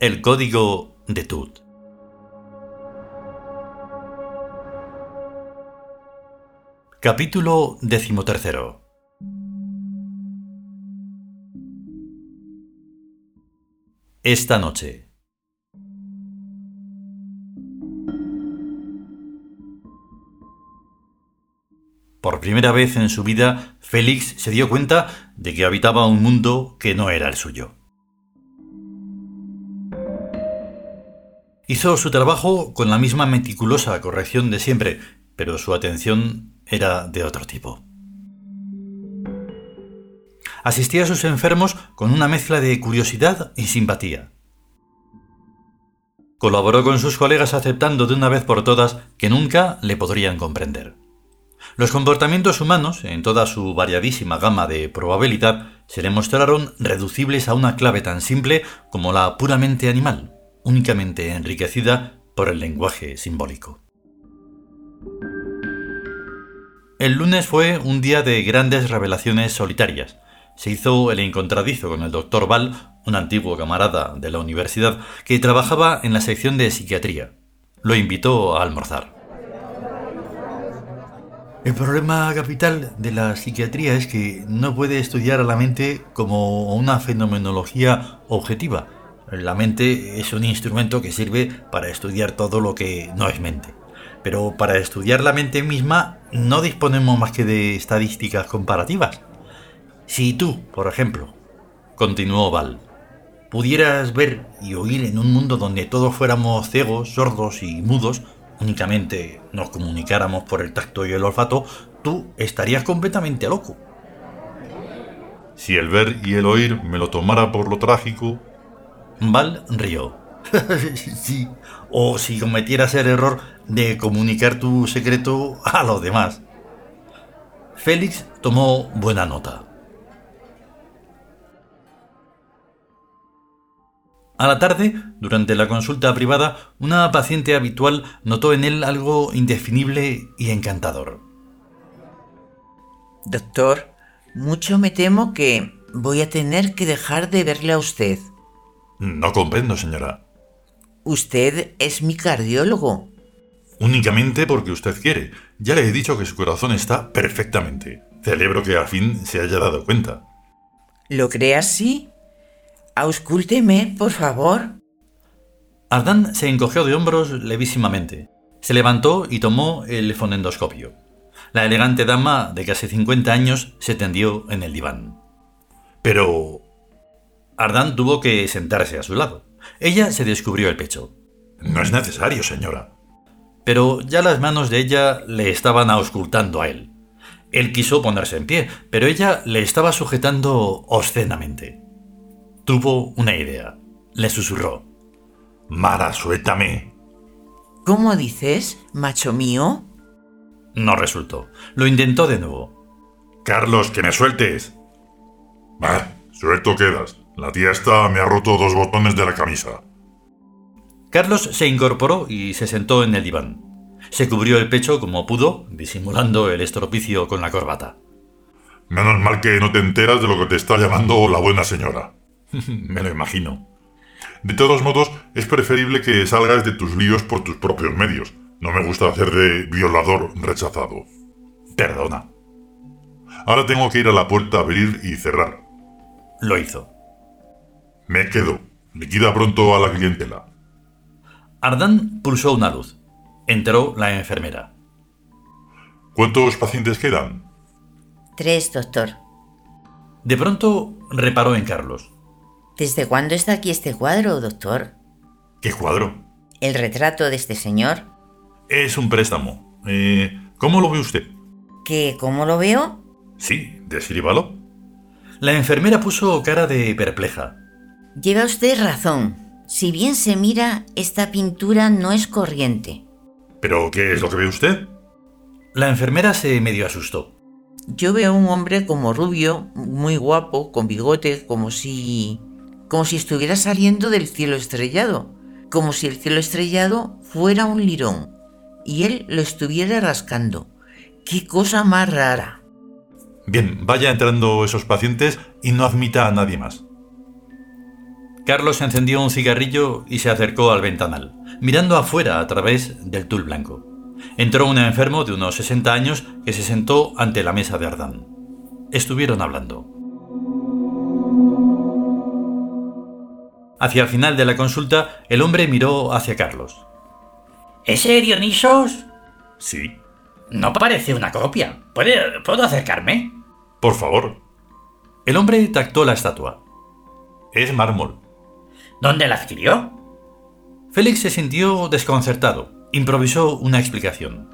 El código de Tut. Capítulo decimotercero. Esta noche. Por primera vez en su vida, Félix se dio cuenta de que habitaba un mundo que no era el suyo. Hizo su trabajo con la misma meticulosa corrección de siempre, pero su atención era de otro tipo. Asistía a sus enfermos con una mezcla de curiosidad y simpatía. Colaboró con sus colegas aceptando de una vez por todas que nunca le podrían comprender. Los comportamientos humanos, en toda su variadísima gama de probabilidad, se le mostraron reducibles a una clave tan simple como la puramente animal, únicamente enriquecida por el lenguaje simbólico. El lunes fue un día de grandes revelaciones solitarias. Se hizo el encontradizo con el doctor Val, un antiguo camarada de la universidad que trabajaba en la sección de psiquiatría. Lo invitó a almorzar. El problema capital de la psiquiatría es que no puede estudiar a la mente como una fenomenología objetiva. La mente es un instrumento que sirve para estudiar todo lo que no es mente. Pero para estudiar la mente misma no disponemos más que de estadísticas comparativas. Si tú, por ejemplo, continuó Val, pudieras ver y oír en un mundo donde todos fuéramos ciegos, sordos y mudos, únicamente nos comunicáramos por el tacto y el olfato, tú estarías completamente loco. Si el ver y el oír me lo tomara por lo trágico. Val rió. sí, o si cometieras el error de comunicar tu secreto a los demás. Félix tomó buena nota. A la tarde, durante la consulta privada, una paciente habitual notó en él algo indefinible y encantador. Doctor, mucho me temo que voy a tener que dejar de verle a usted. No comprendo, señora. Usted es mi cardiólogo. Únicamente porque usted quiere. Ya le he dicho que su corazón está perfectamente. Celebro que al fin se haya dado cuenta. ¿Lo cree así? Auscúlteme, por favor. Ardán se encogió de hombros levísimamente. Se levantó y tomó el fonendoscopio. La elegante dama de casi 50 años se tendió en el diván. Pero... Ardán tuvo que sentarse a su lado. Ella se descubrió el pecho. No es necesario, señora. Pero ya las manos de ella le estaban auscultando a él. Él quiso ponerse en pie, pero ella le estaba sujetando obscenamente. Tuvo una idea. Le susurró. Mara, suéltame. ¿Cómo dices, macho mío? No resultó. Lo intentó de nuevo. Carlos, que me sueltes. Ah, suelto quedas. La tía esta me ha roto dos botones de la camisa. Carlos se incorporó y se sentó en el diván. Se cubrió el pecho como pudo, disimulando el estropicio con la corbata. Menos mal que no te enteras de lo que te está llamando la buena señora. Me lo imagino. De todos modos, es preferible que salgas de tus líos por tus propios medios. No me gusta hacer de violador rechazado. Perdona. Ahora tengo que ir a la puerta a abrir y cerrar. Lo hizo. Me quedo. Liquida pronto a la clientela. Ardán pulsó una luz. Entró la enfermera. ¿Cuántos pacientes quedan? Tres, doctor. De pronto reparó en Carlos. ¿Desde cuándo está aquí este cuadro, doctor? ¿Qué cuadro? ¿El retrato de este señor? Es un préstamo. Eh, ¿Cómo lo ve usted? ¿Qué? ¿Cómo lo veo? Sí, descríbalo. La enfermera puso cara de perpleja. Lleva usted razón. Si bien se mira, esta pintura no es corriente. ¿Pero qué es lo que ve usted? La enfermera se medio asustó. Yo veo a un hombre como rubio, muy guapo, con bigote, como si como si estuviera saliendo del cielo estrellado, como si el cielo estrellado fuera un lirón y él lo estuviera rascando. ¡Qué cosa más rara! Bien, vaya entrando esos pacientes y no admita a nadie más. Carlos encendió un cigarrillo y se acercó al ventanal, mirando afuera a través del tul blanco. Entró un enfermo de unos 60 años que se sentó ante la mesa de Ardán. Estuvieron hablando. Hacia el final de la consulta, el hombre miró hacia Carlos. ¿Ese Dionisos? Sí. No parece una copia. ¿Puede- ¿Puedo acercarme? Por favor. El hombre tactó la estatua. Es mármol. ¿Dónde la adquirió? Félix se sintió desconcertado. Improvisó una explicación.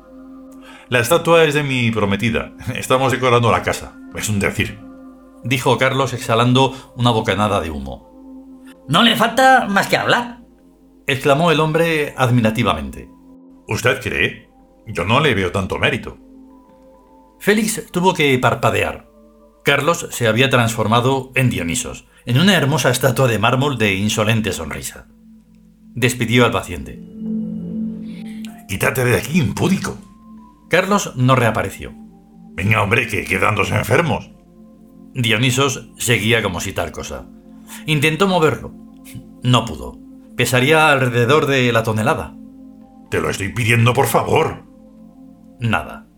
La estatua es de mi prometida. Estamos decorando la casa. Es un decir. Dijo Carlos exhalando una bocanada de humo. No le falta más que hablar. Exclamó el hombre admirativamente. ¿Usted cree? Yo no le veo tanto mérito. Félix tuvo que parpadear. Carlos se había transformado en Dionisos, en una hermosa estatua de mármol de insolente sonrisa. Despidió al paciente. Quítate de aquí, impúdico. Carlos no reapareció. Venga, hombre, que quedándose enfermos. Dionisos seguía como si tal cosa. Intentó moverlo. No pudo. Pesaría alrededor de la tonelada. Te lo estoy pidiendo, por favor. Nada.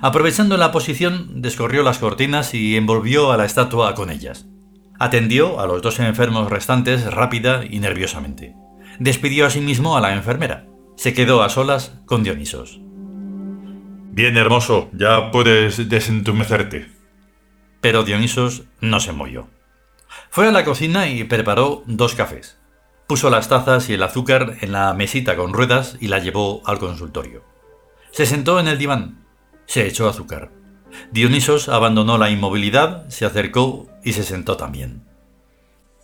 Aprovechando la posición, descorrió las cortinas y envolvió a la estatua con ellas. Atendió a los dos enfermos restantes rápida y nerviosamente. Despidió asimismo a la enfermera. Se quedó a solas con Dionisos. Bien, hermoso, ya puedes desentumecerte. Pero Dionisos no se movió. Fue a la cocina y preparó dos cafés. Puso las tazas y el azúcar en la mesita con ruedas y la llevó al consultorio. Se sentó en el diván. Se echó azúcar. Dionisos abandonó la inmovilidad, se acercó y se sentó también.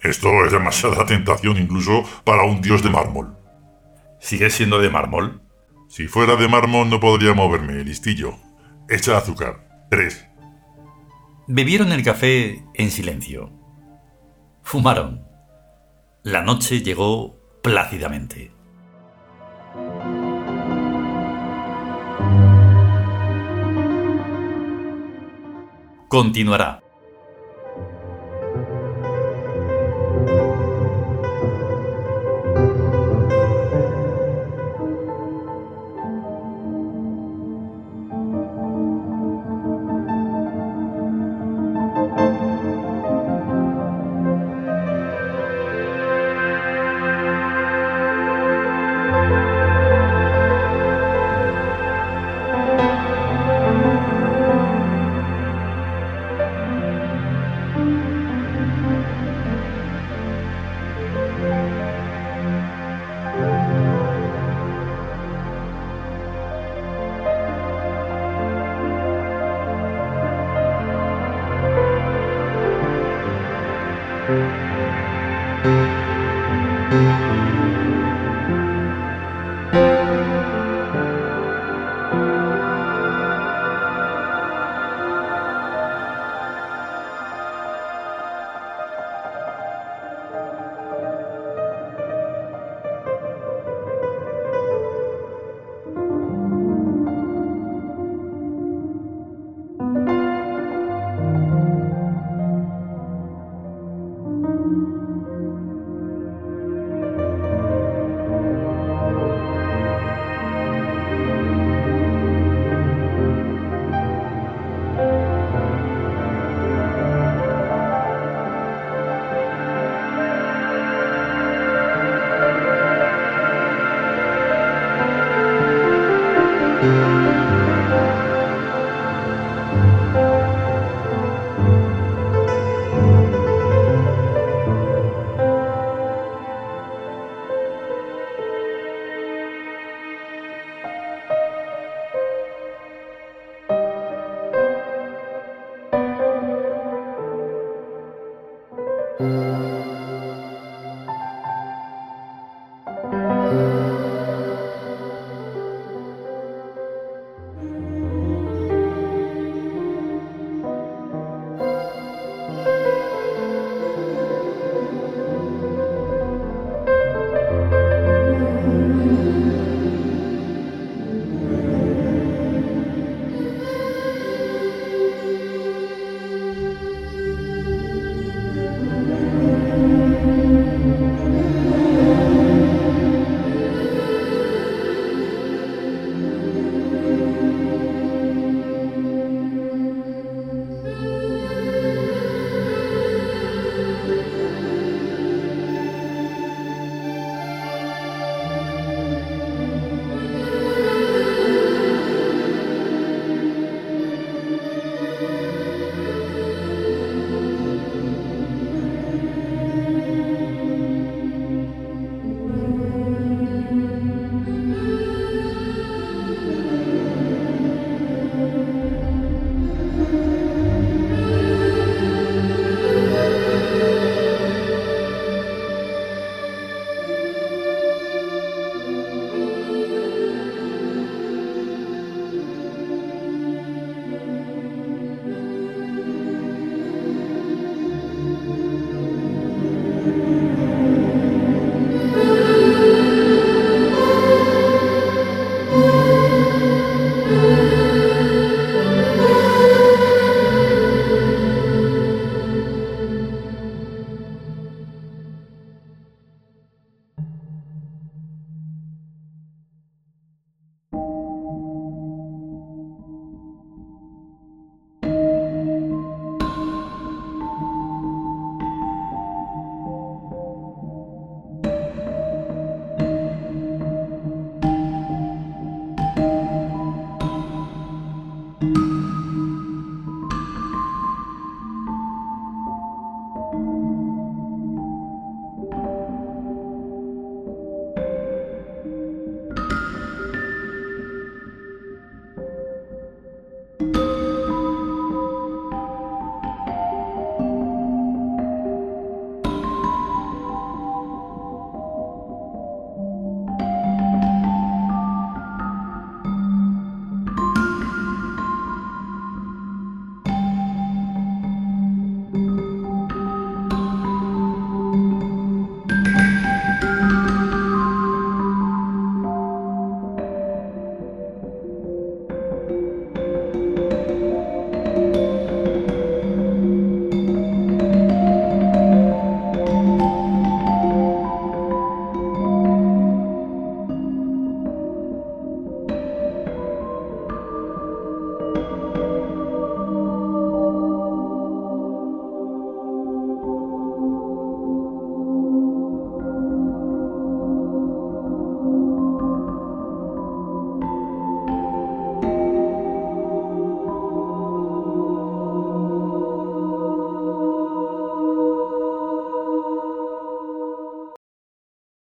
Esto es demasiada tentación incluso para un dios de mármol. ¿Sigue siendo de mármol? Si fuera de mármol no podría moverme, listillo. Echa azúcar. Tres. Bebieron el café en silencio. Fumaron. La noche llegó plácidamente. Continuará.